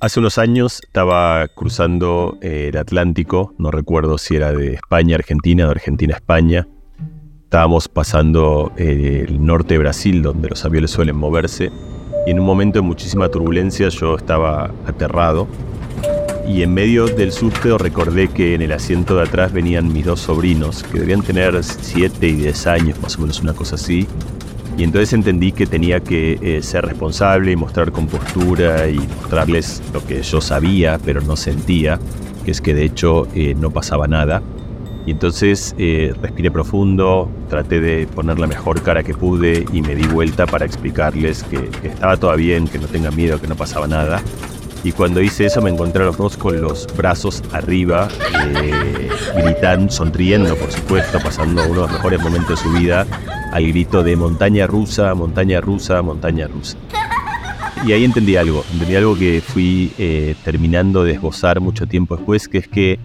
Hace unos años estaba cruzando eh, el Atlántico, no recuerdo si era de España a Argentina o de Argentina a España. Estábamos pasando eh, el norte de Brasil, donde los aviones suelen moverse, y en un momento de muchísima turbulencia yo estaba aterrado. Y en medio del susto recordé que en el asiento de atrás venían mis dos sobrinos, que debían tener 7 y 10 años, más o menos una cosa así, y entonces entendí que tenía que eh, ser responsable y mostrar compostura y mostrarles lo que yo sabía, pero no sentía, que es que de hecho eh, no pasaba nada. Y entonces eh, respiré profundo, traté de poner la mejor cara que pude y me di vuelta para explicarles que, que estaba todo bien, que no tengan miedo, que no pasaba nada. Y cuando hice eso me encontré a los dos con los brazos arriba, gritando, sonriendo por supuesto, pasando uno de los mejores momentos de su vida al grito de montaña rusa, montaña rusa, montaña rusa. Y ahí entendí algo, entendí algo que fui eh, terminando de esbozar mucho tiempo después, que es que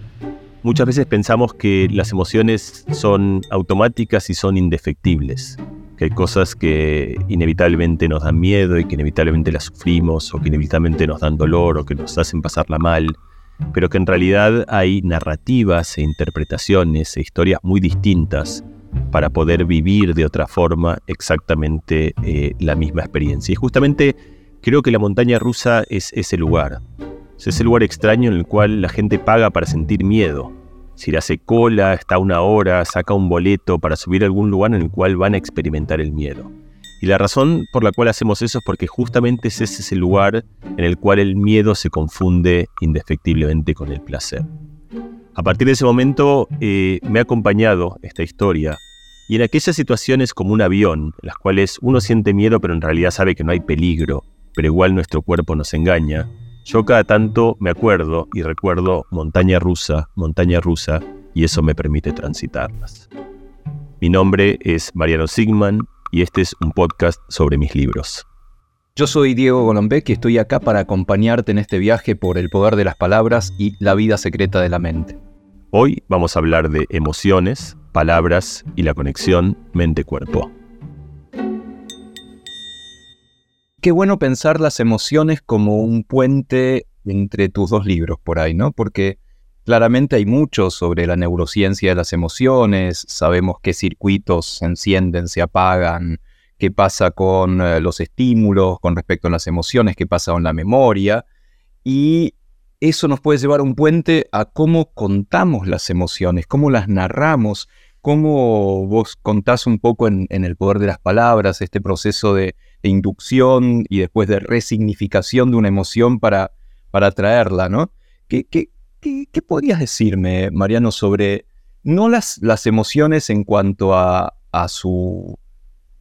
muchas veces pensamos que las emociones son automáticas y son indefectibles, que hay cosas que inevitablemente nos dan miedo y que inevitablemente las sufrimos o que inevitablemente nos dan dolor o que nos hacen pasarla mal, pero que en realidad hay narrativas e interpretaciones e historias muy distintas para poder vivir de otra forma exactamente eh, la misma experiencia. Y justamente creo que la montaña rusa es ese lugar. Es ese lugar extraño en el cual la gente paga para sentir miedo. Si le hace cola, está una hora, saca un boleto para subir a algún lugar en el cual van a experimentar el miedo. Y la razón por la cual hacemos eso es porque justamente es ese lugar en el cual el miedo se confunde indefectiblemente con el placer. A partir de ese momento eh, me ha acompañado esta historia y en aquellas situaciones como un avión, en las cuales uno siente miedo pero en realidad sabe que no hay peligro, pero igual nuestro cuerpo nos engaña, yo cada tanto me acuerdo y recuerdo montaña rusa, montaña rusa, y eso me permite transitarlas. Mi nombre es Mariano Sigman y este es un podcast sobre mis libros. Yo soy Diego Golombek y estoy acá para acompañarte en este viaje por el poder de las palabras y la vida secreta de la mente. Hoy vamos a hablar de emociones, palabras y la conexión mente-cuerpo. Qué bueno pensar las emociones como un puente entre tus dos libros por ahí, ¿no? Porque claramente hay mucho sobre la neurociencia de las emociones, sabemos qué circuitos se encienden, se apagan, qué pasa con eh, los estímulos, con respecto a las emociones, qué pasa con la memoria. Y eso nos puede llevar a un puente a cómo contamos las emociones, cómo las narramos, cómo vos contás un poco en, el poder de las palabras, este proceso de, inducción y después de resignificación de una emoción para, para traerla, ¿no? ¿Qué, qué, podrías decirme, Mariano, sobre no las, las emociones en cuanto a, a su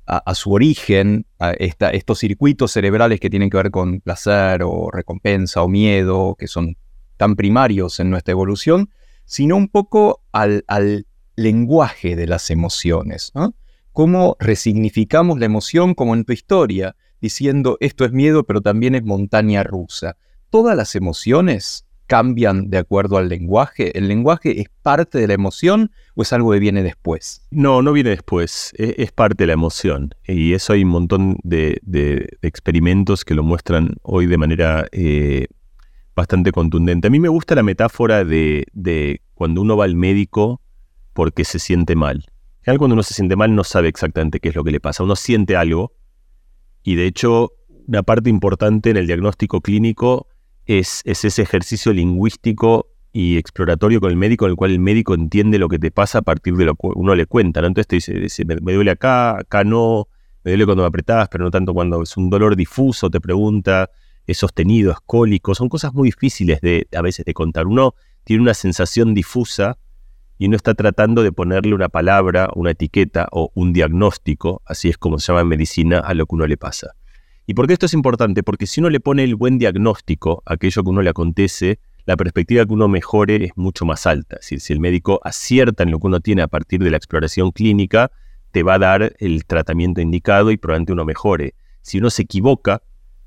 a, su origen, a estos circuitos cerebrales que tienen que ver con placer o recompensa o miedo, que son tan primarios en nuestra evolución, sino un poco al, lenguaje de las emociones. Cómo resignificamos la emoción como en tu historia, diciendo esto es miedo, pero también es montaña rusa. Todas las emociones cambian de acuerdo al lenguaje? ¿El lenguaje es parte de la emoción o es algo que viene después? No, no viene después, e-, es, parte de la emoción. Y eso hay un montón de, experimentos que lo muestran hoy de manera eh, bastante contundente. A mí me gusta la metáfora de, cuando uno va al médico porque se siente mal. En cuando uno se siente mal no sabe exactamente qué es lo que le pasa. Uno siente algo y de hecho una parte importante en el diagnóstico clínico es, ese ejercicio lingüístico y exploratorio con el médico, en el cual el médico entiende lo que te pasa a partir de lo que uno le cuenta. Entonces te dice, me, duele acá, acá no, me duele cuando me apretás, pero no tanto cuando es un dolor difuso, te pregunta, es sostenido, es cólico, son cosas muy difíciles de, a veces de contar. Uno tiene una sensación difusa y uno está tratando de ponerle una palabra, una etiqueta o un diagnóstico, así es como se llama en medicina, a lo que uno le pasa. ¿Y por qué esto es importante? Porque si uno le pone el buen diagnóstico a aquello que uno le acontece, la perspectiva que uno mejore es mucho más alta. Es decir, si el médico acierta en lo que uno tiene a partir de la exploración clínica, te va a dar el tratamiento indicado y probablemente uno mejore. Si uno se equivoca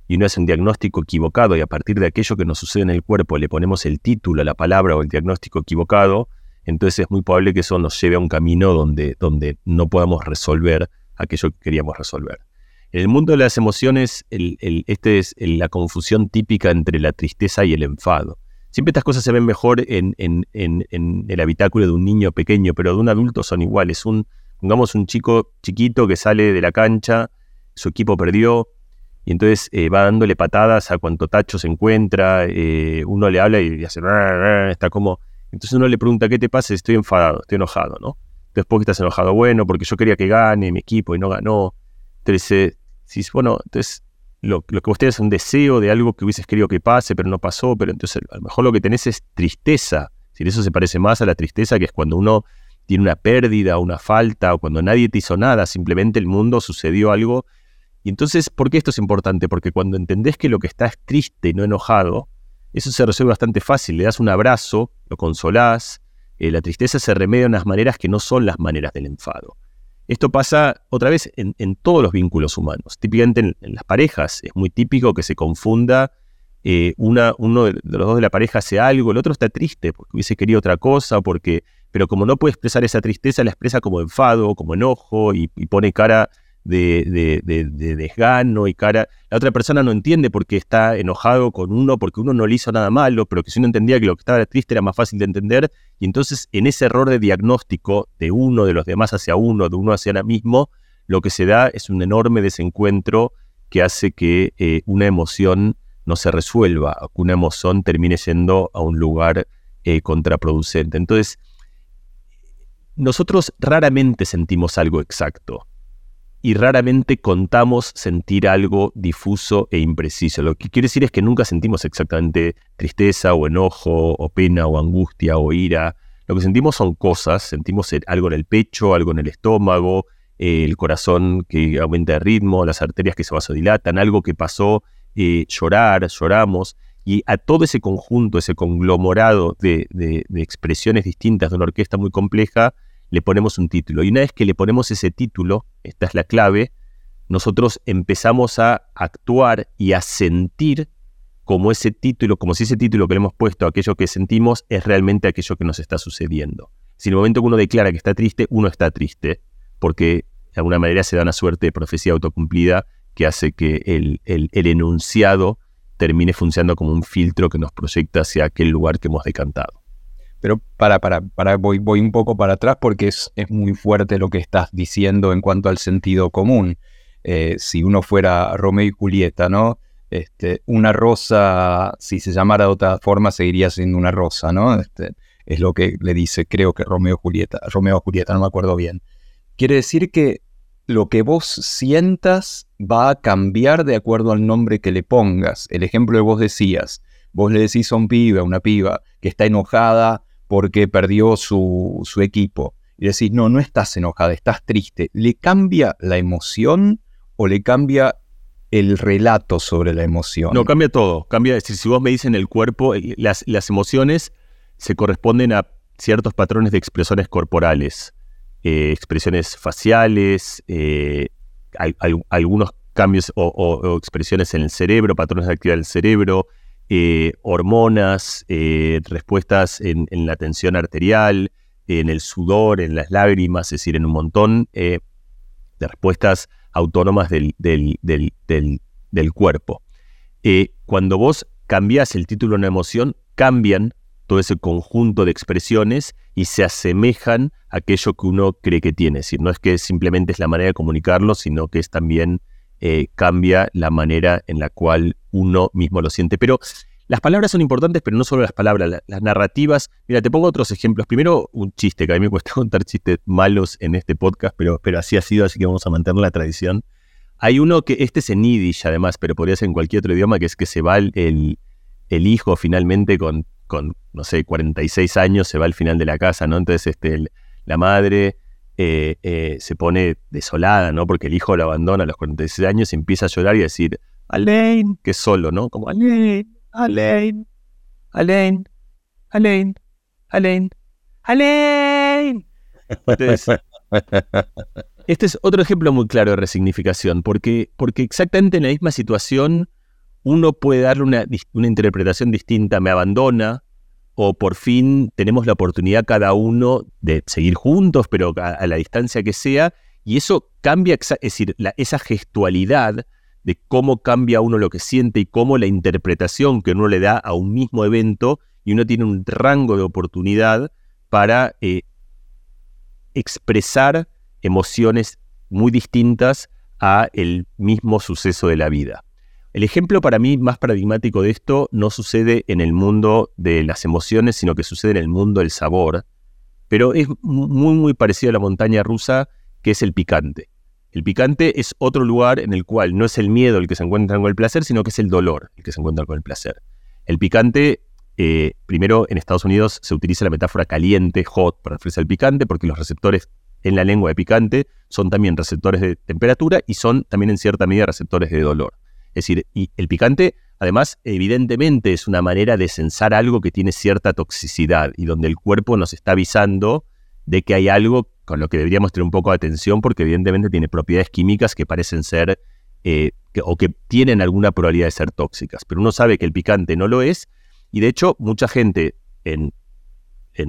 y uno hace un diagnóstico equivocado y a partir de aquello que nos sucede en el cuerpo le ponemos el título, la palabra o el diagnóstico equivocado, entonces es muy probable que eso nos lleve a un camino donde, donde no podamos resolver aquello que queríamos resolver. En el mundo de las emociones, este es la confusión típica entre la tristeza y el enfado. Siempre estas cosas se ven mejor en, el habitáculo de un niño pequeño, pero de un adulto son iguales. Un, pongamos un chico chiquito que sale de la cancha, su equipo perdió, y entonces eh, va dándole patadas a cuanto tacho se encuentra, eh, uno le habla y hace, está como... Entonces uno le pregunta, ¿qué te pasa? Estoy enfadado, estoy enojado, ¿no? ¿por qué estás enojado? Bueno, porque yo quería que gane mi equipo y no ganó. Entonces, si, bueno, entonces lo, que vos tenés es un deseo de algo que hubieses querido que pase, pero no pasó, pero entonces a lo mejor lo que tenés es tristeza. Si eso se parece más a la tristeza, que es cuando uno tiene una pérdida, una falta, o cuando nadie te hizo nada, simplemente el mundo sucedió algo. Y entonces, ¿por qué esto es importante? Porque cuando entendés que lo que está es triste y no enojado, eso se resuelve bastante fácil. Le das un abrazo, lo consolás, eh, la tristeza se remedia de unas maneras que no son las maneras del enfado. Esto pasa otra vez en, todos los vínculos humanos. Típicamente en, las parejas es muy típico que se confunda eh, una, uno de los dos de la pareja hace algo, el otro está triste porque hubiese querido otra cosa, porque, pero como no puede expresar esa tristeza, la expresa como enfado, como enojo y pone cara de, de, desgano y cara. La otra persona no entiende por qué está enojado con uno, porque uno no le hizo nada malo, pero que si uno entendía que lo que estaba triste era más fácil de entender, y entonces en ese error de diagnóstico de uno, de los demás hacia uno, de uno hacia uno mismo, lo que se da es un enorme desencuentro que hace que eh, una emoción no se resuelva, que una emoción termine yendo a un lugar eh, contraproducente. Entonces, nosotros raramente sentimos algo exacto y raramente contamos sentir algo difuso e impreciso. Lo que quiere decir es que nunca sentimos exactamente tristeza o enojo o pena o angustia o ira. Lo que sentimos son cosas, sentimos algo en el pecho, algo en el estómago, eh, el corazón que aumenta de ritmo, las arterias que se vasodilatan, algo que pasó, eh, llorar, lloramos. Y a todo ese conjunto, ese conglomerado de expresiones distintas de una orquesta muy compleja, le ponemos un título. Y una vez que le ponemos ese título, esta es la clave, nosotros empezamos a actuar y a sentir como ese título, como si ese título que le hemos puesto, aquello que sentimos, es realmente aquello que nos está sucediendo. Si en el momento que uno declara que está triste, uno está triste, porque de alguna manera se da una suerte de profecía autocumplida que hace que el, el, el enunciado termine funcionando como un filtro que nos proyecta hacia aquel lugar que hemos decantado. Pero para, para, para, voy, voy un poco para atrás porque es, es muy fuerte lo que estás diciendo en cuanto al sentido común. Eh, si uno fuera Romeo y Julieta, ¿no? Este, una rosa, si se llamara de otra forma, seguiría siendo una rosa, ¿no? Este, es lo que le dice, creo que Romeo y Julieta, Romeo Julieta, no me acuerdo bien. Quiere decir que lo que vos sientas va a cambiar de acuerdo al nombre que le pongas. El ejemplo que vos decías, vos le decís a un pibe, a una piba, que está enojada porque perdió su, equipo. Y decís, no, no estás enojada, estás triste. ¿Le cambia la emoción o le cambia el relato sobre la emoción? No, cambia todo. Cambia, decir, si vos me dices en el cuerpo, eh, las, las emociones se corresponden a ciertos patrones de expresiones corporales, eh, expresiones faciales, eh, algunos cambios o, expresiones en el cerebro, patrones de actividad del cerebro, eh, hormonas, eh, respuestas en, la tensión arterial, en el sudor, en las lágrimas, es decir, en un montón eh, de respuestas autónomas del, del cuerpo. cuando vos cambias el título de una emoción, cambian todo ese conjunto de expresiones y se asemejan a aquello que uno cree que tiene. Es decir, no es que simplemente es la manera de comunicarlo, sino que es también eh, cambia la manera en la cual uno mismo lo siente. Pero las palabras son importantes, pero no solo las palabras, las, narrativas. Mira, te pongo otros ejemplos. Primero, un chiste, que a mí me cuesta contar chistes malos en este podcast, pero, pero así ha sido, así que vamos a mantener la tradición. Hay uno que, este es en Yiddish además, pero podría ser en cualquier otro idioma, que es que se va el, el, hijo finalmente con, con, no sé, 46 años, se va al final de la casa, ¿no? Entonces, este, la madre eh, eh, se pone desolada, ¿no? Porque el hijo la abandona a los 46 años y empieza a llorar y a decir, Alain, que es solo, ¿no? Como Alain, Alain, Alain, Alain, Alain, Alain. este es otro ejemplo muy claro de resignificación, porque, porque exactamente en la misma situación uno puede darle una, una interpretación distinta, me abandona, o por fin tenemos la oportunidad cada uno de seguir juntos, pero a, la distancia que sea, Y eso cambia, es decir, esa gestualidad de cómo cambia uno lo que siente y cómo la interpretación que uno le da a un mismo evento y uno tiene un rango de oportunidad para eh, expresar emociones muy distintas a el mismo suceso de la vida. El ejemplo para mí más paradigmático de esto no sucede en el mundo de las emociones, sino que sucede en el mundo del sabor, pero es muy muy parecido a la montaña rusa que es el picante. El picante es otro lugar en el cual no es el miedo el que se encuentra con el placer, sino que es el dolor el que se encuentra con el placer. El picante, eh, primero en Estados Unidos se utiliza la metáfora caliente, hot, para referirse al picante, porque los receptores en la lengua de picante son también receptores de temperatura y son también en cierta medida receptores de dolor. Es decir, y el picante, además, evidentemente es una manera de censar algo que tiene cierta toxicidad y donde el cuerpo nos está avisando de que hay algo con lo que deberíamos tener un poco de atención porque evidentemente tiene propiedades químicas que parecen ser eh, o que tienen alguna probabilidad de ser tóxicas. Pero uno sabe que el picante no lo es y de hecho mucha gente en,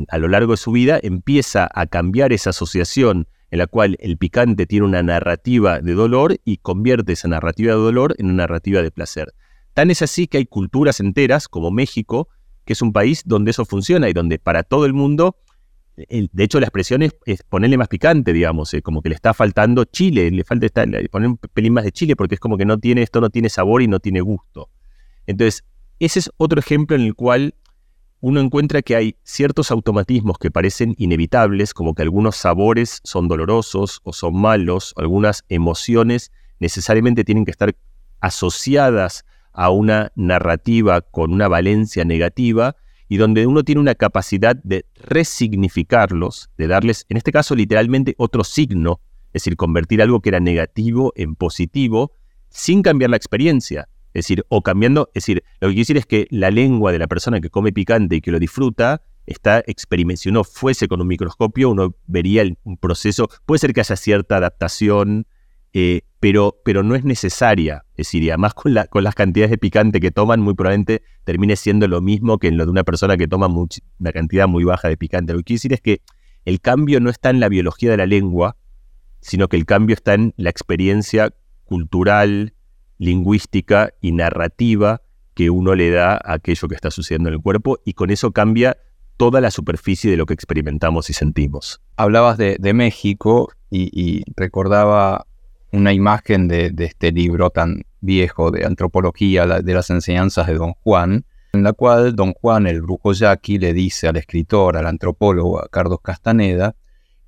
a lo largo de su vida empieza a cambiar esa asociación en la cual el picante tiene una narrativa de dolor y convierte esa narrativa de dolor en una narrativa de placer. Tan es así que hay culturas enteras como México, que es un país donde eso funciona y donde para todo el mundo de hecho, la expresión es, ponerle más picante, digamos, eh, como que le está faltando chile, le falta poner un pelín más de chile porque es como que no tiene, esto no tiene sabor y no tiene gusto. Entonces, ese es otro ejemplo en el cual uno encuentra que hay ciertos automatismos que parecen inevitables, como que algunos sabores son dolorosos o son malos, algunas emociones necesariamente tienen que estar asociadas a una narrativa con una valencia negativa, y donde uno tiene una capacidad de resignificarlos, de darles, en este caso literalmente, otro signo, es decir, convertir algo que era negativo en positivo, sin cambiar la experiencia. Es decir, o cambiando, es decir, lo que quiero decir es que la lengua de la persona que come picante y que lo disfruta está experimentando. Si uno fuese con un microscopio, uno vería un proceso. Puede ser que haya cierta adaptación eh, pero, pero no es necesaria. Es decir, y además con, con las cantidades de picante que toman, muy probablemente termine siendo lo mismo que en lo de una persona que toma una cantidad muy baja de picante. Lo que quiero decir es que el cambio no está en la biología de la lengua, sino que el cambio está en la experiencia cultural, lingüística y narrativa que uno le da a aquello que está sucediendo en el cuerpo y con eso cambia toda la superficie de lo que experimentamos y sentimos. Hablabas de, México y, recordaba una imagen de, este libro tan viejo de antropología, de las enseñanzas de Don Juan, en la cual Don Juan, el brujo yaqui, le dice al escritor, al antropólogo, a Carlos Castaneda,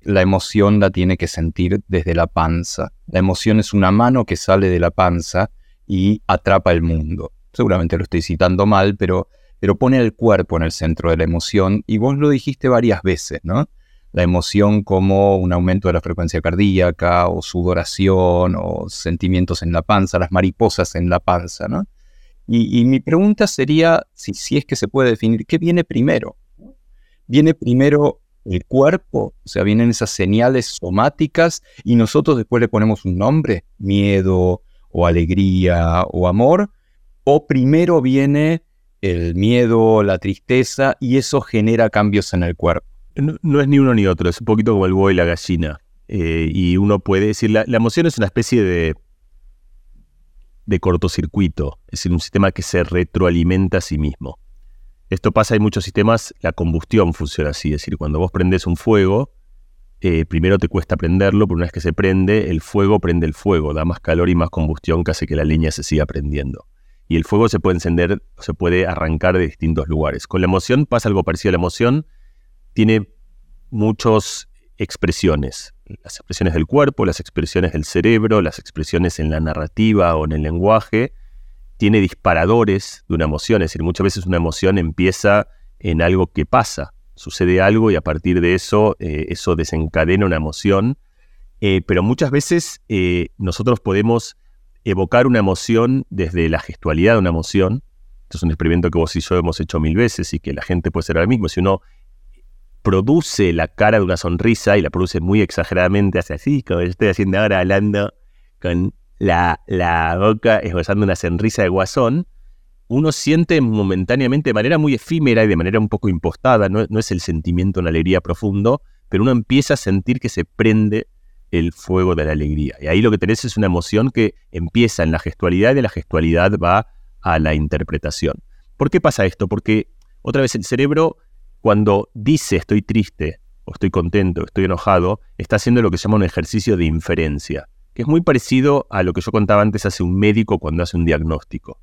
la emoción la tiene que sentir desde la panza. La emoción es una mano que sale de la panza y atrapa el mundo. Seguramente lo estoy citando mal, pero, pero pone el cuerpo en el centro de la emoción y vos lo dijiste varias veces, ¿no? la emoción como un aumento de la frecuencia cardíaca o sudoración o sentimientos en la panza, las mariposas en la panza, ¿no? Y, mi pregunta sería, si, si es que se puede definir, ¿qué viene primero? ¿Viene primero el cuerpo? O sea, vienen esas señales somáticas y nosotros después le ponemos un nombre, miedo o alegría o amor, o primero viene el miedo, la tristeza y eso genera cambios en el cuerpo. No, es ni uno ni otro, es un poquito como el buey y la gallina. Eh, y uno puede decir, la, emoción es una especie de, de cortocircuito, es decir, un sistema que se retroalimenta a sí mismo. Esto pasa en muchos sistemas, la combustión funciona así, es decir, cuando vos prendes un fuego, eh, primero te cuesta prenderlo, pero una vez que se prende, el fuego prende el fuego, da más calor y más combustión que hace que la leña se siga prendiendo. Y el fuego se puede encender, se puede arrancar de distintos lugares. Con la emoción pasa algo parecido a la emoción, tiene muchas expresiones. Las expresiones del cuerpo, las expresiones del cerebro, las expresiones en la narrativa o en el lenguaje. Tiene disparadores de una emoción, es decir, muchas veces una emoción empieza en algo que pasa, sucede algo y a partir de eso, eh, eso desencadena una emoción. Eh, pero muchas veces eh, nosotros podemos evocar una emoción desde la gestualidad de una emoción. Esto es un experimento que vos y yo hemos hecho mil veces y que la gente puede ser ahora mismo. Si uno produce la cara de una sonrisa y la produce muy exageradamente, hace así, como yo estoy haciendo ahora, hablando con la, la boca esbozando una sonrisa de guasón, uno siente momentáneamente de manera muy efímera y de manera un poco impostada, no, es el sentimiento, una alegría profundo, pero uno empieza a sentir que se prende el fuego de la alegría. Y ahí lo que tenés es una emoción que empieza en la gestualidad y de la gestualidad va a la interpretación. ¿Por qué pasa esto? Porque otra vez el cerebro cuando dice estoy triste o estoy contento, estoy enojado, está haciendo lo que se llama un ejercicio de inferencia, que es muy parecido a lo que yo contaba antes hace un médico cuando hace un diagnóstico.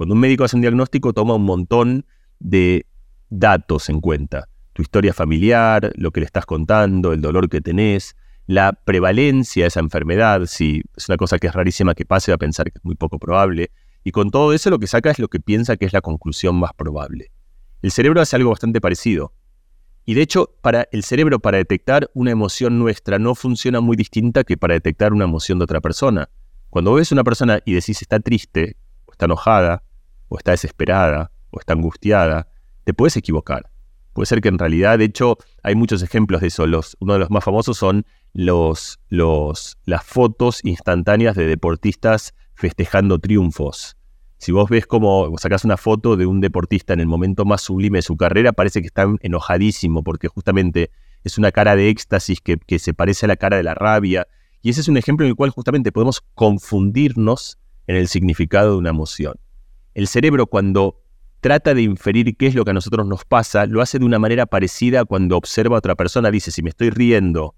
Cuando un médico hace un diagnóstico toma un montón de datos en cuenta, tu historia familiar, lo que le estás contando, el dolor que tenés, la prevalencia de esa enfermedad, si es una cosa que es rarísima que pase, va a pensar que es muy poco probable. Y con todo eso lo que saca es lo que piensa que es la conclusión más probable. El cerebro hace algo bastante parecido. Y de hecho, para el cerebro, para detectar una emoción nuestra, no funciona muy distinta que para detectar una emoción de otra persona. Cuando ves a una persona y decís está triste, o está enojada, o está desesperada, o está angustiada, te puedes equivocar. Puede ser que en realidad, de hecho, hay muchos ejemplos de eso. uno de los más famosos son los, los, las fotos instantáneas de deportistas festejando triunfos. Si vos ves como sacás una foto de un deportista en el momento más sublime de su carrera, parece que está enojadísimo porque justamente es una cara de éxtasis que, que se parece a la cara de la rabia. Y ese es un ejemplo en el cual justamente podemos confundirnos en el significado de una emoción. El cerebro cuando trata de inferir qué es lo que a nosotros nos pasa, lo hace de una manera parecida cuando observa a otra persona. Dice, si me estoy riendo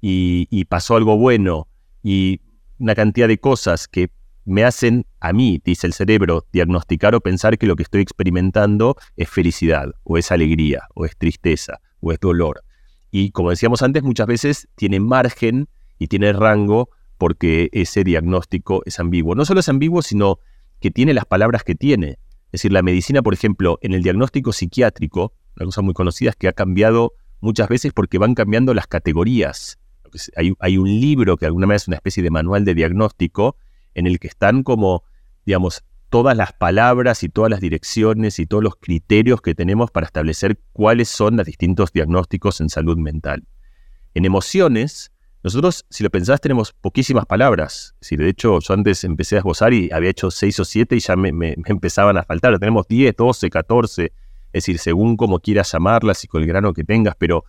y, pasó algo bueno y una cantidad de cosas que me hacen a mí, dice el cerebro, diagnosticar o pensar que lo que estoy experimentando es felicidad, o es alegría, o es tristeza, o es dolor. Y como decíamos antes, muchas veces tiene margen y tiene rango porque ese diagnóstico es ambiguo. No solo es ambiguo, sino que tiene las palabras que tiene. Es decir, la medicina, por ejemplo, en el diagnóstico psiquiátrico, una cosa muy conocida es que ha cambiado muchas veces porque van cambiando las categorías. Hay, un libro que alguna vez es una especie de manual de diagnóstico en el que están como, digamos, todas las palabras y todas las direcciones y todos los criterios que tenemos para establecer cuáles son los distintos diagnósticos en salud mental. En emociones, nosotros, si lo pensás, tenemos poquísimas palabras. Si de hecho, yo antes empecé a esbozar y había hecho seis o siete y ya me, empezaban a faltar. Tenemos 10, 12, 14, es decir, según como quieras llamarlas y con el grano que tengas, pero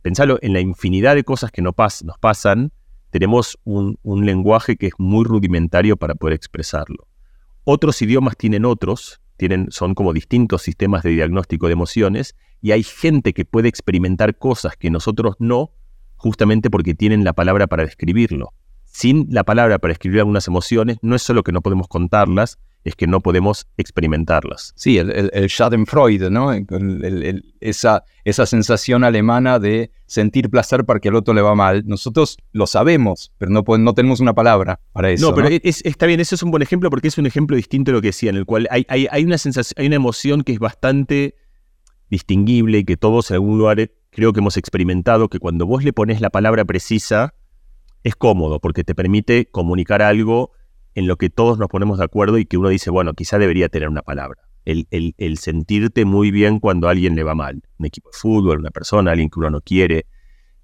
pensalo, en la infinidad de cosas que nos pasan, tenemos un, lenguaje que es muy rudimentario para poder expresarlo. Otros idiomas tienen otros, tienen, son como distintos sistemas de diagnóstico de emociones, y hay gente que puede experimentar cosas que nosotros no, justamente porque tienen la palabra para describirlo. Sin la palabra para describir algunas emociones, no es solo que no podemos contarlas, es que no podemos experimentarlas. Sí, el, el, Schadenfreude, ¿no? esa, esa sensación alemana de sentir placer para que al otro le va mal. Nosotros lo sabemos, pero no, no tenemos una palabra para eso. No, pero está bien, eso es un buen ejemplo porque es un ejemplo distinto de lo que decía, en el cual hay, hay, una sensación, hay una emoción que es bastante distinguible y que todos en algún lugar creo que hemos experimentado, que cuando vos le pones la palabra precisa, es cómodo porque te permite comunicar algo en lo que todos nos ponemos de acuerdo y que uno dice, bueno, quizá debería tener una palabra. El, sentirte muy bien cuando a alguien le va mal. Un equipo de fútbol, una persona, alguien que uno no quiere.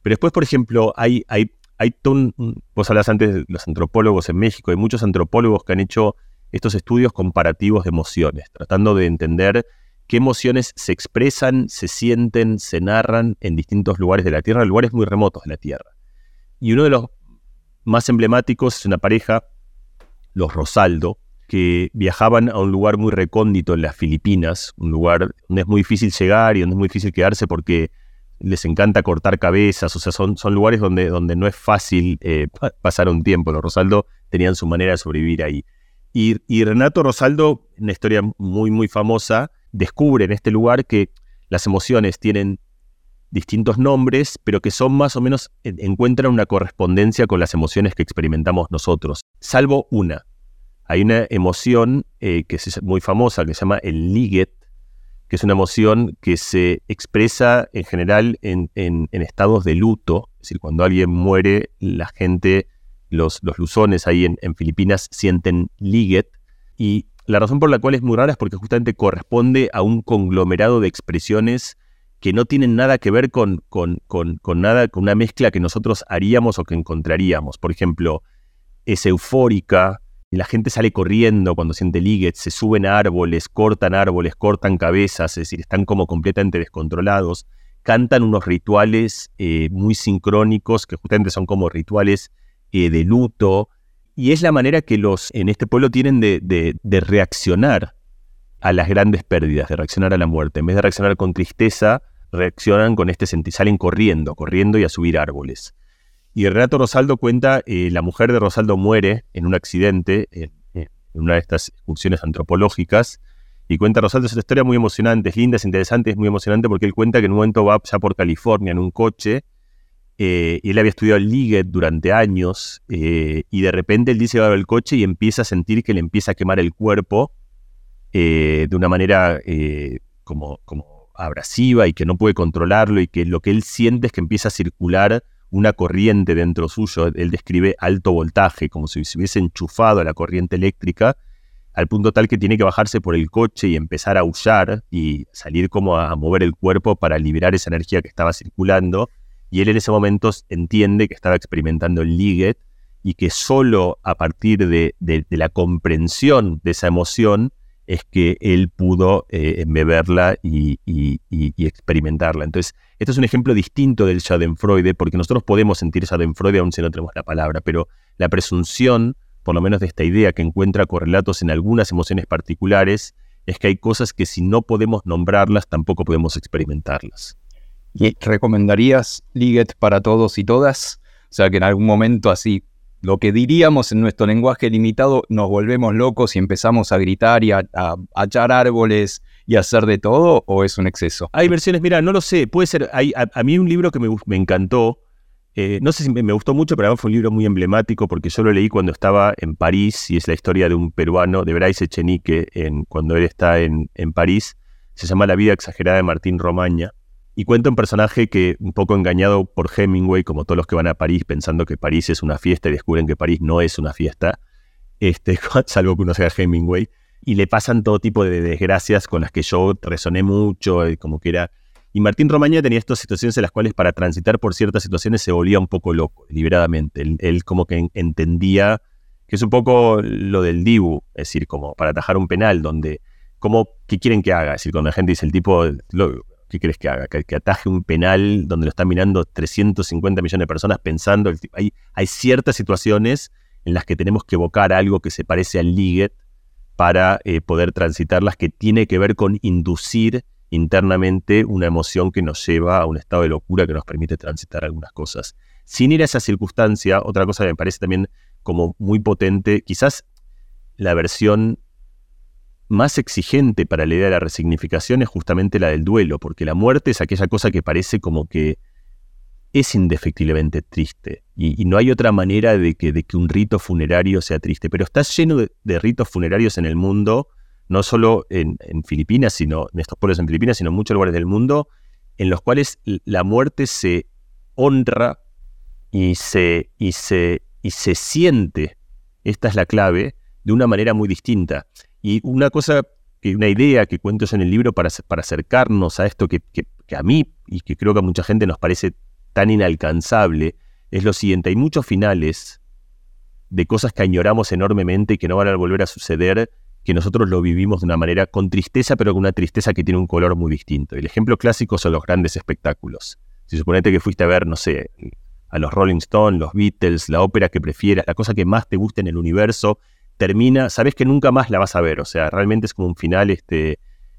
Pero después, por ejemplo, hay, hay, hay vos hablas antes de los antropólogos en México, hay muchos antropólogos que han hecho estos estudios comparativos de emociones, tratando de entender qué emociones se expresan, se sienten, se narran en distintos lugares de la Tierra, lugares muy remotos de la Tierra. Y uno de los más emblemáticos es una pareja los Rosaldo, que viajaban a un lugar muy recóndito en las Filipinas, un lugar donde es muy difícil llegar y donde es muy difícil quedarse porque les encanta cortar cabezas, o sea, son, son lugares donde, donde no es fácil eh, pasar un tiempo. Los Rosaldo tenían su manera de sobrevivir ahí. Y, y, Renato Rosaldo, una historia muy, muy famosa, descubre en este lugar que las emociones tienen distintos nombres, pero que son más o menos, encuentran una correspondencia con las emociones que experimentamos nosotros, salvo una. Hay una emoción eh, que es muy famosa, que se llama el liget, que es una emoción que se expresa en general en, estados de luto, es decir, cuando alguien muere, la gente, los, los luzones ahí en, en Filipinas sienten liget, y la razón por la cual es muy rara es porque justamente corresponde a un conglomerado de expresiones que no tienen nada que ver con, con, nada, con una mezcla que nosotros haríamos o que encontraríamos. Por ejemplo, es eufórica, la gente sale corriendo cuando siente liguet, se suben a árboles, cortan árboles, cortan cabezas, es decir, están como completamente descontrolados, cantan unos rituales eh, muy sincrónicos, que justamente son como rituales eh, de luto, y es la manera que los en este pueblo tienen de, reaccionar a las grandes pérdidas, de reaccionar a la muerte. En vez de reaccionar con tristeza, reaccionan con este sentido, salen corriendo, corriendo y a subir árboles. Y el relato Rosaldo cuenta, eh, la mujer de Rosaldo muere en un accidente, en, una de estas excursiones antropológicas, y cuenta Rosaldo, es una historia muy emocionante, es linda, es interesante, es muy emocionante porque él cuenta que en un momento va ya por California en un coche, eh, y él había estudiado el Liget durante años, eh, y de repente él dice va el coche y empieza a sentir que le empieza a quemar el cuerpo de una manera como, como abrasiva y que no puede controlarlo y que lo que él siente es que empieza a circular una corriente dentro suyo. Él describe alto voltaje, como si se hubiese enchufado a la corriente eléctrica, al punto tal que tiene que bajarse por el coche y empezar a aullar y salir como a mover el cuerpo para liberar esa energía que estaba circulando. Y él en ese momento entiende que estaba experimentando el Liget y que solo a partir de, la comprensión de esa emoción es que él pudo eh, beberla y, experimentarla. Entonces, esto es un ejemplo distinto del Schadenfreude, porque nosotros podemos sentir Schadenfreude aún si no tenemos la palabra, pero la presunción, por lo menos de esta idea que encuentra correlatos en algunas emociones particulares, es que hay cosas que si no podemos nombrarlas, tampoco podemos experimentarlas. ¿Y recomendarías Liget para todos y todas? O sea, que en algún momento así lo que diríamos en nuestro lenguaje limitado, nos volvemos locos y empezamos a gritar y a, echar árboles y hacer de todo, o es un exceso? Hay versiones, mira, no lo sé, puede ser, hay, a, mí un libro que me, me encantó, eh, no sé si me, gustó mucho, pero además fue un libro muy emblemático porque yo lo leí cuando estaba en París y es la historia de un peruano, de Bryce Echenique, en, cuando él está en, en París. Se llama La vida exagerada de Martín Romaña. Y cuenta un personaje que, un poco engañado por Hemingway, como todos los que van a París pensando que París es una fiesta y descubren que París no es una fiesta, este, salvo que uno sea Hemingway, y le pasan todo tipo de desgracias con las que yo resoné mucho, eh, como que era... Y Martín Romaña tenía estas situaciones en las cuales para transitar por ciertas situaciones se volvía un poco loco, deliberadamente. Él, como que entendía que es un poco lo del Dibu, es decir, como para atajar un penal, donde, como, ¿qué quieren que haga? Es decir, cuando la gente dice el tipo, ¿qué crees que haga? Que, ataje un penal donde lo están mirando 350 millones de personas pensando. hay, ciertas situaciones en las que tenemos que evocar algo que se parece al Liget para eh, poder transitarlas, que tiene que ver con inducir internamente una emoción que nos lleva a un estado de locura que nos permite transitar algunas cosas. Sin ir a esa circunstancia, otra cosa que me parece también como muy potente, quizás la versión más exigente para la idea de la resignificación es justamente la del duelo, porque la muerte es aquella cosa que parece como que es indefectiblemente triste. Y, no hay otra manera de que, de que, un rito funerario sea triste. Pero está lleno de, ritos funerarios en el mundo, no solo en, Filipinas, sino en estos pueblos en Filipinas, sino en muchos lugares del mundo, en los cuales la muerte se honra y se, y se, y se siente, esta es la clave, de una manera muy distinta. Y una cosa, una idea que cuento yo en el libro para, para acercarnos a esto que, a mí y que creo que a mucha gente nos parece tan inalcanzable, es lo siguiente, hay muchos finales de cosas que añoramos enormemente y que no van a volver a suceder, que nosotros lo vivimos de una manera con tristeza, pero con una tristeza que tiene un color muy distinto. El ejemplo clásico son los grandes espectáculos. Si suponete que fuiste a ver, no sé, a los Rolling Stones, los Beatles, la ópera que prefieras, la cosa que más te guste en el universo, termina, sabes que nunca más la vas a ver, o sea, realmente es como un final este,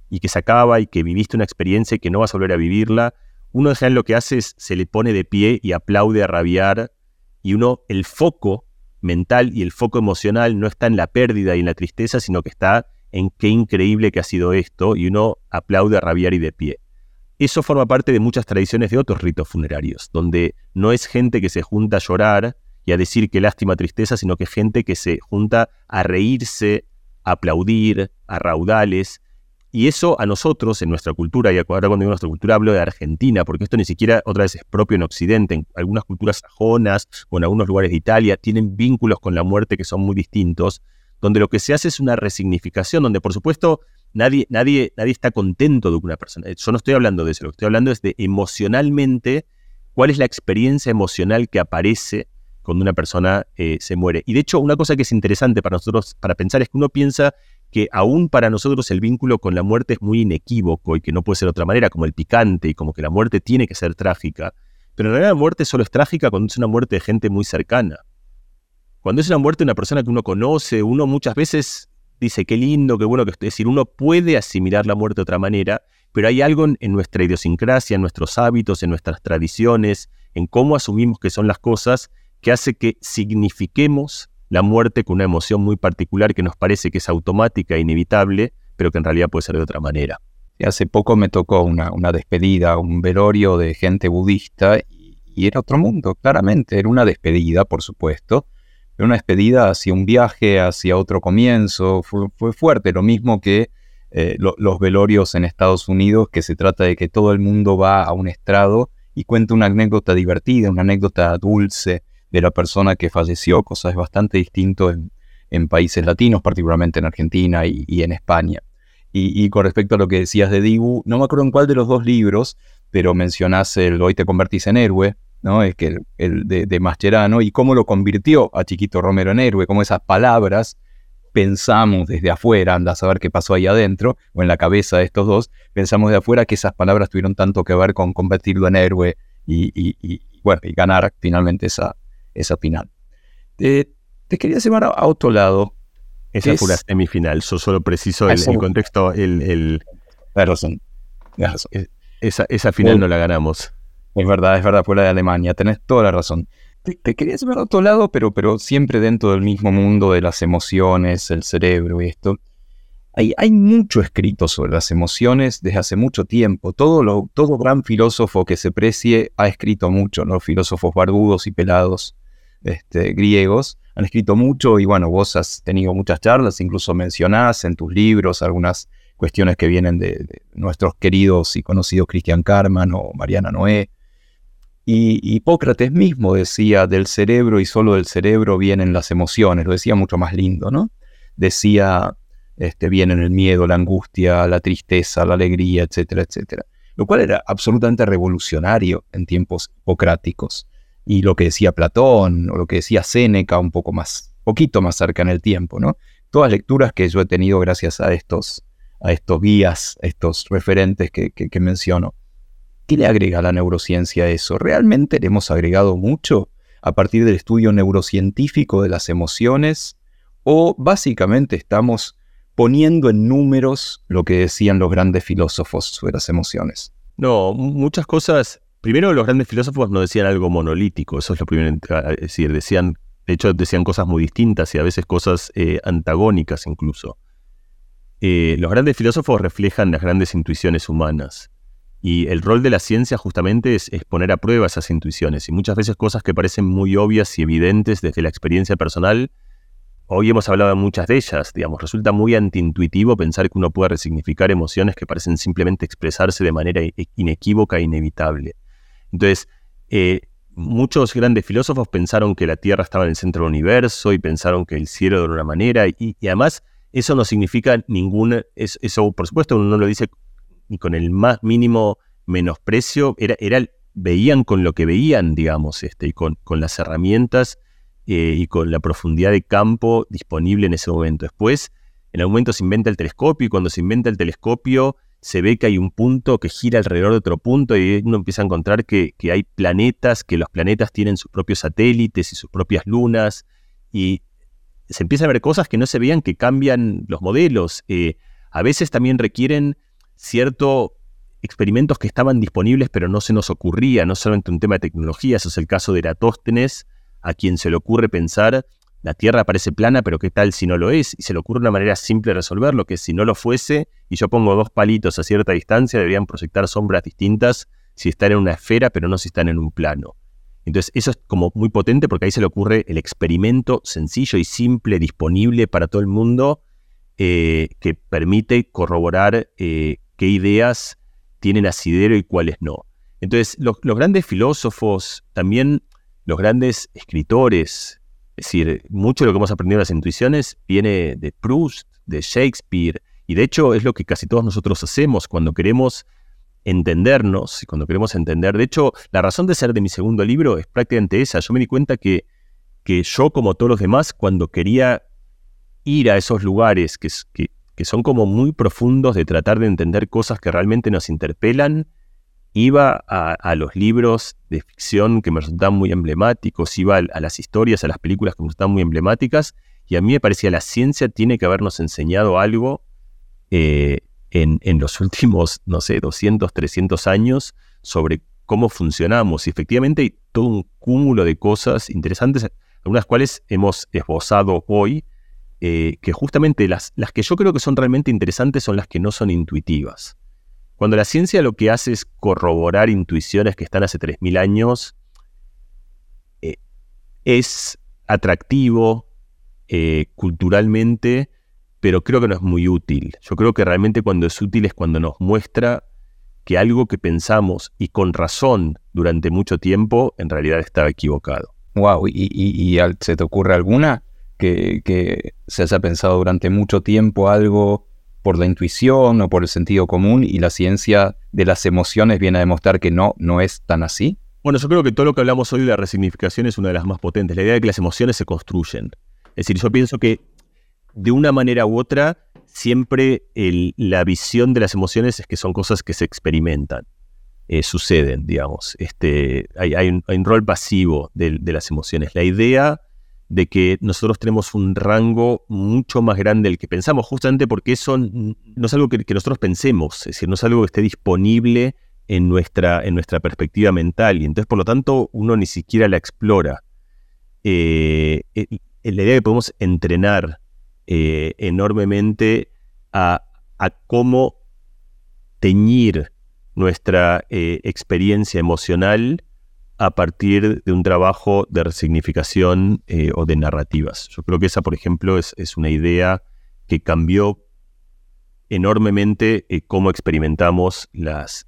y que se acaba y que viviste una experiencia y que no vas a volver a vivirla. Uno en lo que hace es se le pone de pie y aplaude a rabiar y uno, el foco mental y el foco emocional no está en la pérdida y en la tristeza, sino que está en qué increíble que ha sido esto y uno aplaude a rabiar y de pie. Eso forma parte de muchas tradiciones de otros ritos funerarios, donde no es gente que se junta a llorar, y a decir qué lástima, tristeza, sino que gente que se junta a reírse, a aplaudir, a raudales. Y eso a nosotros, en nuestra cultura, y ahora cuando digo nuestra cultura hablo de Argentina, porque esto ni siquiera otra vez es propio en Occidente, en algunas culturas sajonas o en algunos lugares de Italia tienen vínculos con la muerte que son muy distintos, donde lo que se hace es una resignificación, donde por supuesto nadie, nadie, nadie está contento de que una persona. Yo no estoy hablando de eso, lo que estoy hablando es de emocionalmente, cuál es la experiencia emocional que aparece cuando una persona eh, se muere. Y de hecho, una cosa que es interesante para nosotros, para pensar, es que uno piensa que aún para nosotros el vínculo con la muerte es muy inequívoco y que no puede ser de otra manera, como el picante y como que la muerte tiene que ser trágica. Pero en realidad la muerte solo es trágica cuando es una muerte de gente muy cercana. cuando es una muerte de una persona que uno conoce, uno muchas veces dice qué lindo, qué bueno que es decir, uno puede asimilar la muerte de otra manera, pero hay algo en, nuestra idiosincrasia, en nuestros hábitos, en nuestras tradiciones, en cómo asumimos que son las cosas, que hace que signifiquemos la muerte con una emoción muy particular que nos parece que es automática e inevitable, pero que en realidad puede ser de otra manera. Hace poco me tocó una, una despedida, un velorio de gente budista y, era otro mundo, claramente. Era una despedida, por supuesto, pero una despedida hacia un viaje, hacia otro comienzo. Fue, fue fuerte, lo mismo que eh, los velorios en Estados Unidos, que se trata de que todo el mundo va a un estrado y cuenta una anécdota divertida, una anécdota dulce de la persona que falleció, cosa es bastante distinto en, países latinos, particularmente en Argentina y, en España. Y, con respecto a lo que decías de Dibu, no me acuerdo en cuál de los dos libros, pero mencionás el Hoy te convertís en héroe, ¿no? Es que el, de, Mascherano, y cómo lo convirtió a Chiquito Romero en héroe, cómo esas palabras pensamos desde afuera, anda a saber qué pasó ahí adentro, o en la cabeza de estos dos, pensamos de afuera que esas palabras tuvieron tanto que ver con convertirlo en héroe y, bueno, y ganar finalmente esa, esa final. te quería llevar a, otro lado. Esa fue la semifinal, yo solo preciso el, contexto, el... el... Razón. Esa, esa final no la ganamos. Es verdad, es verdad, fue la de Alemania, tenés toda la razón te, querías ver a otro lado, pero, pero siempre dentro del mismo mundo de las emociones, el cerebro y esto. Hay, hay mucho escrito sobre las emociones desde hace mucho tiempo. Todo, lo, todo gran filósofo que se precie ha escrito mucho, ¿no? Filósofos barbudos y pelados este, griegos han escrito mucho y bueno, vos has tenido muchas charlas, incluso mencionás en tus libros algunas cuestiones que vienen de, nuestros queridos y conocidos Cristian Carman o Mariana Noé. Y Hipócrates mismo decía, del cerebro y solo del cerebro vienen las emociones, lo decía mucho más lindo, ¿no? Decía, este, vienen el miedo, la angustia, la tristeza, la alegría, etcétera, etcétera. Lo cual era absolutamente revolucionario en tiempos hipocráticos. Y lo que decía Platón, o lo que decía Séneca, un poco más, poquito más cerca en el tiempo, ¿no? Todas lecturas que yo he tenido gracias a estos, a estos guías, estos referentes que, que menciono. ¿Qué le agrega la neurociencia a eso? ¿Realmente le hemos agregado mucho a partir del estudio neurocientífico de las emociones? ¿O básicamente estamos poniendo en números lo que decían los grandes filósofos sobre las emociones? No, muchas cosas. Primero, los grandes filósofos no decían algo monolítico, eso es lo primero. Es decían, de hecho, decían cosas muy distintas y a veces cosas eh, antagónicas incluso. Eh, los grandes filósofos reflejan las grandes intuiciones humanas. Y el rol de la ciencia justamente es, poner a prueba esas intuiciones y muchas veces cosas que parecen muy obvias y evidentes desde la experiencia personal. Hoy hemos hablado de muchas de ellas, digamos, resulta muy antiintuitivo pensar que uno puede resignificar emociones que parecen simplemente expresarse de manera inequívoca e inevitable. Entonces, eh, muchos grandes filósofos pensaron que la Tierra estaba en el centro del universo y pensaron que el cielo de una manera, y, además eso no significa ningún, eso por supuesto uno no lo dice y con el más mínimo menosprecio, era, era, veían con lo que veían, digamos, este, y con, con las herramientas eh, y con la profundidad de campo disponible en ese momento. Después, en algún momento se inventa el telescopio y cuando se inventa el telescopio se ve que hay un punto que gira alrededor de otro punto y uno empieza a encontrar que, que hay planetas, que los planetas tienen sus propios satélites y sus propias lunas y se empieza a ver cosas que no se veían que cambian los modelos. Eh, a veces también requieren ciertos experimentos que estaban disponibles pero no se nos ocurría, no solamente un tema de tecnología, eso es el caso de Eratóstenes, a quien se le ocurre pensar, la Tierra parece plana, pero ¿qué tal si no lo es? Y se le ocurre una manera simple de resolverlo, que si no lo fuese, y yo pongo dos palitos a cierta distancia, deberían proyectar sombras distintas si están en una esfera, pero no si están en un plano. Entonces, eso es como muy potente porque ahí se le ocurre el experimento sencillo y simple, disponible para todo el mundo, eh, que permite corroborar eh, qué ideas tienen asidero y cuáles no. Entonces, los, grandes filósofos, también los grandes escritores, es decir, mucho de lo que hemos aprendido en las intuiciones viene de Proust, de Shakespeare, y de hecho es lo que casi todos nosotros hacemos cuando queremos entendernos, cuando queremos entender. De hecho, la razón de ser de mi segundo libro es prácticamente esa. Yo me di cuenta que, que yo, como todos los demás, cuando quería ir a esos lugares que, que, que son como muy profundos de tratar de entender cosas que realmente nos interpelan, iba a, los libros de ficción que me resultaban muy emblemáticos, iba a, las historias, a las películas que me resultaban muy emblemáticas, y a mí me parecía la ciencia tiene que habernos enseñado algo eh, en, en, los últimos, no sé, 200, 300 años sobre cómo funcionamos. Y efectivamente hay todo un cúmulo de cosas interesantes, algunas cuales hemos esbozado hoy, eh, que justamente las, las que yo creo que son realmente interesantes son las que no son intuitivas. Cuando la ciencia lo que hace es corroborar intuiciones que están hace 3.000 años, eh, es atractivo eh, culturalmente, pero creo que no es muy útil. Yo creo que realmente cuando es útil es cuando nos muestra que algo que pensamos y con razón durante mucho tiempo en realidad estaba equivocado. Wow, ¿y, se te ocurre alguna que, que, se haya pensado durante mucho tiempo algo por la intuición o por el sentido común y la ciencia de las emociones viene a demostrar que no, no es tan así? Bueno, yo creo que todo lo que hablamos hoy de la resignificación es una de las más potentes, la idea de que las emociones se construyen. Es decir, yo pienso que de una manera u otra, siempre la visión de las emociones es que son cosas que se experimentan, eh, suceden, digamos. Este, hay, un, rol pasivo de, de las emociones. La idea de que nosotros tenemos un rango mucho más grande del que pensamos, justamente porque eso no es algo que, nosotros pensemos, es decir, no es algo que esté disponible en nuestra, en nuestra perspectiva mental, y entonces por lo tanto uno ni siquiera la explora. Eh, eh, la idea de que podemos entrenar eh, enormemente a, a, cómo teñir nuestra experiencia emocional a partir de un trabajo de resignificación eh, o de narrativas. Yo creo que esa, por ejemplo, es, una idea que cambió enormemente eh, cómo experimentamos las,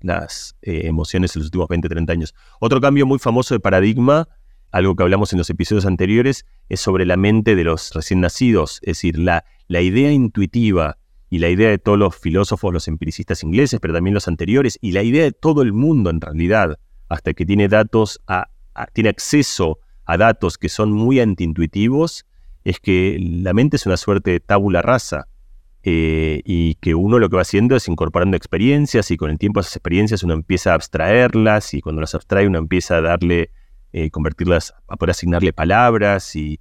eh, emociones en los últimos 20, 30 años. Otro cambio muy famoso de paradigma, algo que hablamos en los episodios anteriores, es sobre la mente de los recién nacidos, es decir, la, la idea intuitiva y la idea de todos los filósofos, los empiricistas ingleses, pero también los anteriores, y la idea de todo el mundo en realidad, hasta que tiene datos, tiene acceso a datos que son muy antiintuitivos, es que la mente es una suerte de tabula rasa. Eh, y que uno lo que va haciendo es incorporando experiencias y con el tiempo esas experiencias uno empieza a abstraerlas y cuando las abstrae uno empieza a darle, eh, convertirlas, a poder asignarle palabras y,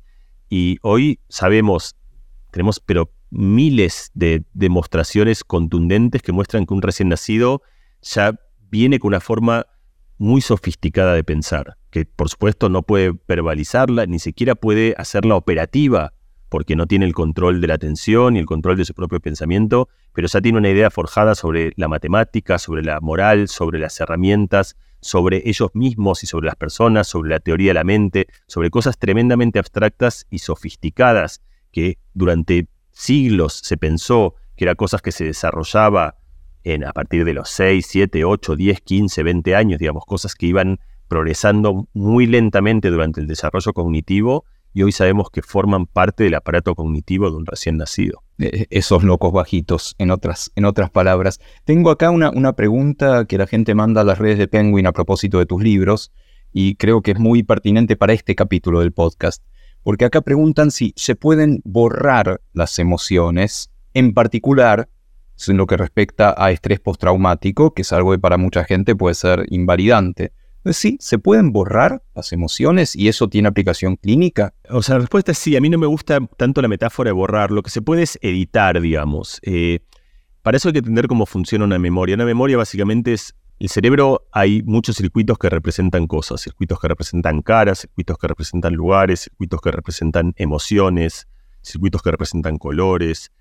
y hoy sabemos, tenemos pero miles de demostraciones contundentes que muestran que un recién nacido ya viene con una forma muy sofisticada de pensar, que por supuesto no puede verbalizarla, ni siquiera puede hacerla operativa, porque no tiene el control de la atención y el control de su propio pensamiento, pero ya tiene una idea forjada sobre la matemática, sobre la moral, sobre las herramientas, sobre ellos mismos y sobre las personas, sobre la teoría de la mente, sobre cosas tremendamente abstractas y sofisticadas que durante siglos se pensó que eran cosas que se desarrollaba a partir de los 6, 7, 8, 10, 15, 20 años, digamos, cosas que iban progresando muy lentamente durante el desarrollo cognitivo y hoy sabemos que forman parte del aparato cognitivo de un recién nacido. Eh, esos locos bajitos, en otras, en otras palabras. Tengo acá una, una pregunta que la gente manda a las redes de Penguin a propósito de tus libros y creo que es muy pertinente para este capítulo del podcast, porque acá preguntan si se pueden borrar las emociones, en particular en lo que respecta a estrés postraumático, que es algo que para mucha gente puede ser invalidante. Entonces, sí, se pueden borrar las emociones y eso tiene aplicación clínica. O sea, la respuesta es sí. A mí no me gusta tanto la metáfora de borrar. Lo que se puede es editar, digamos. Eh, para eso hay que entender cómo funciona una memoria. Una memoria básicamente es el cerebro hay muchos circuitos que representan cosas, circuitos que representan caras, circuitos que representan lugares, circuitos que representan emociones, circuitos que representan colores,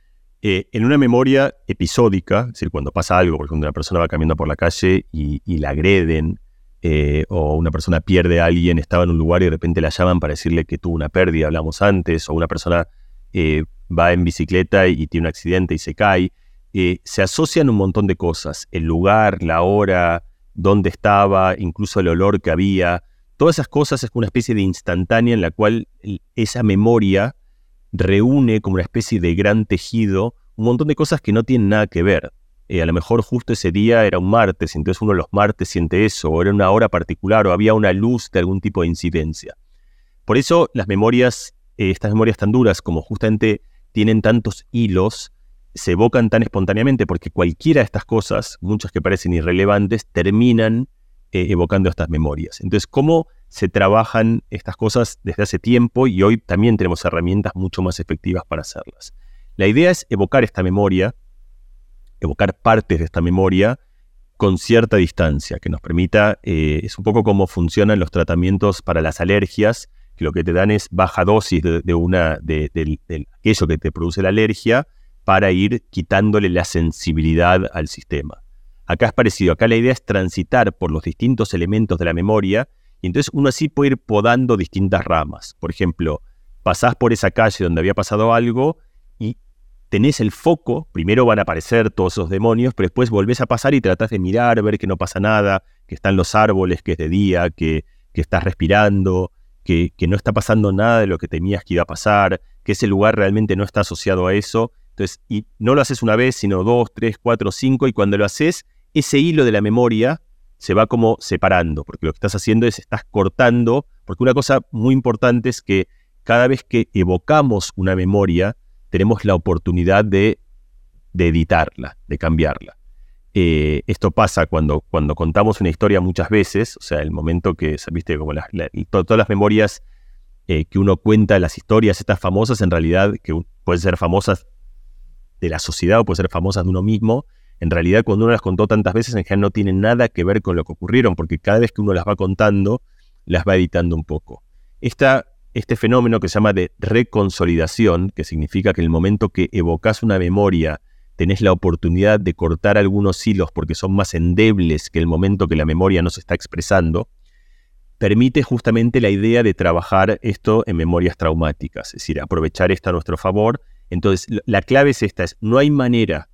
eh, en una memoria episódica, es decir, cuando pasa algo, por ejemplo, una persona va caminando por la calle y, la agreden, eh, o una persona pierde a alguien, estaba en un lugar y de repente la llaman para decirle que tuvo una pérdida, hablamos antes, o una persona eh, va en bicicleta y, tiene un accidente y se cae, se asocian un montón de cosas, el lugar, la hora, dónde estaba, incluso el olor que había, todas esas cosas es una especie de instantánea en la cual esa memoria reúne como una especie de gran tejido un montón de cosas que no tienen nada que ver. Eh, a lo mejor justo ese día era un martes, entonces uno de los martes siente eso, o era una hora particular, o había una luz de algún tipo de incidencia. Por eso las memorias, eh, estas memorias tan duras, como justamente tienen tantos hilos, se evocan tan espontáneamente porque cualquiera de estas cosas, muchas que parecen irrelevantes, terminan eh, evocando estas memorias. Entonces, ¿cómo se trabajan estas cosas desde hace tiempo y hoy también tenemos herramientas mucho más efectivas para hacerlas? La idea es evocar esta memoria, evocar partes de esta memoria con cierta distancia, que nos permita, eh, es un poco como funcionan los tratamientos para las alergias, que lo que te dan es baja dosis de, una, de, aquello que te produce la alergia para ir quitándole la sensibilidad al sistema. Acá es parecido, acá la idea es transitar por los distintos elementos de la memoria y entonces uno así puede ir podando distintas ramas. Por ejemplo, pasás por esa calle donde había pasado algo y tenés el foco, primero van a aparecer todos esos demonios, pero después volvés a pasar y tratás de mirar, ver que no pasa nada, que están los árboles, que es de día, que, que estás respirando, que, que, no está pasando nada de lo que temías que iba a pasar, que ese lugar realmente no está asociado a eso. Entonces, y no lo haces una vez, sino dos, tres, cuatro, cinco, y cuando lo haces, ese hilo de la memoria se va como separando, porque lo que estás haciendo es estás cortando, porque una cosa muy importante es que cada vez que evocamos una memoria, tenemos la oportunidad de, editarla, de cambiarla. Eh, esto pasa cuando, cuando contamos una historia muchas veces, o sea, el momento que, viste, como todas las memorias eh, que uno cuenta, las historias estas famosas, en realidad, que pueden ser famosas de la sociedad o pueden ser famosas de uno mismo, en realidad cuando uno las contó tantas veces, en general no tiene nada que ver con lo que ocurrieron, porque cada vez que uno las va contando, las va editando un poco. Este fenómeno que se llama de reconsolidación, que significa que en el momento que evocas una memoria, tenés la oportunidad de cortar algunos hilos porque son más endebles que el momento que la memoria no se está expresando, permite justamente la idea de trabajar esto en memorias traumáticas, es decir, aprovechar esto a nuestro favor. Entonces, la clave es esta, es no hay manera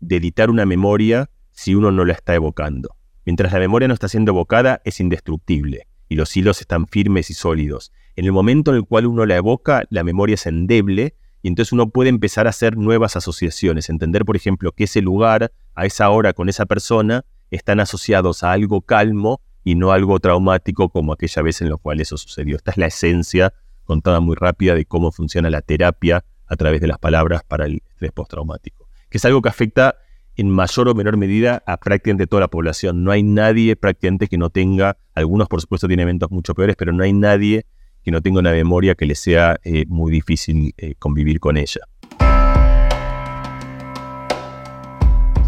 de editar una memoria si uno no la está evocando. Mientras la memoria no está siendo evocada, es indestructible y los hilos están firmes y sólidos. En el momento en el cual uno la evoca, la memoria es endeble y entonces uno puede empezar a hacer nuevas asociaciones, entender, por ejemplo, que ese lugar, a esa hora, con esa persona, están asociados a algo calmo y no algo traumático como aquella vez en la cual eso sucedió. Esta es la esencia, contada muy rápida, de cómo funciona la terapia a través de las palabras para el estrés postraumático, que es algo que afecta en mayor o menor medida a prácticamente toda la población. No hay nadie prácticamente que no tenga, algunos por supuesto tienen eventos mucho peores, pero no hay nadie que no tenga una memoria que le sea eh, muy difícil eh, convivir con ella.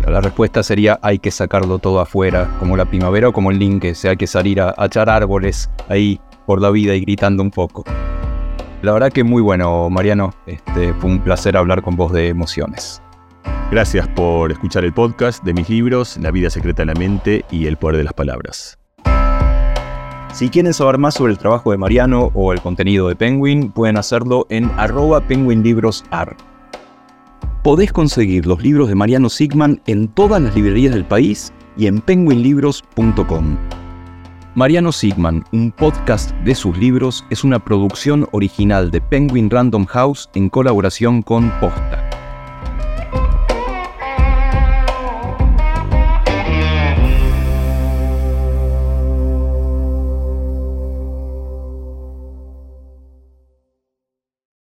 La respuesta sería hay que sacarlo todo afuera, como la primavera o como el link, o sea, hay que salir a, echar árboles ahí por la vida y gritando un poco. La verdad que muy bueno, Mariano. Este, fue un placer hablar con vos de emociones. Gracias por escuchar el podcast de mis libros, La vida secreta de la mente y El poder de las palabras. Si quieren saber más sobre el trabajo de Mariano o el contenido de Penguin, pueden hacerlo en arroba penguinlibrosar. Podés conseguir los libros de Mariano Sigman en todas las librerías del país y en penguinlibros.com. Mariano Sigman, un podcast de sus libros, es una producción original de Penguin Random House en colaboración con Posta.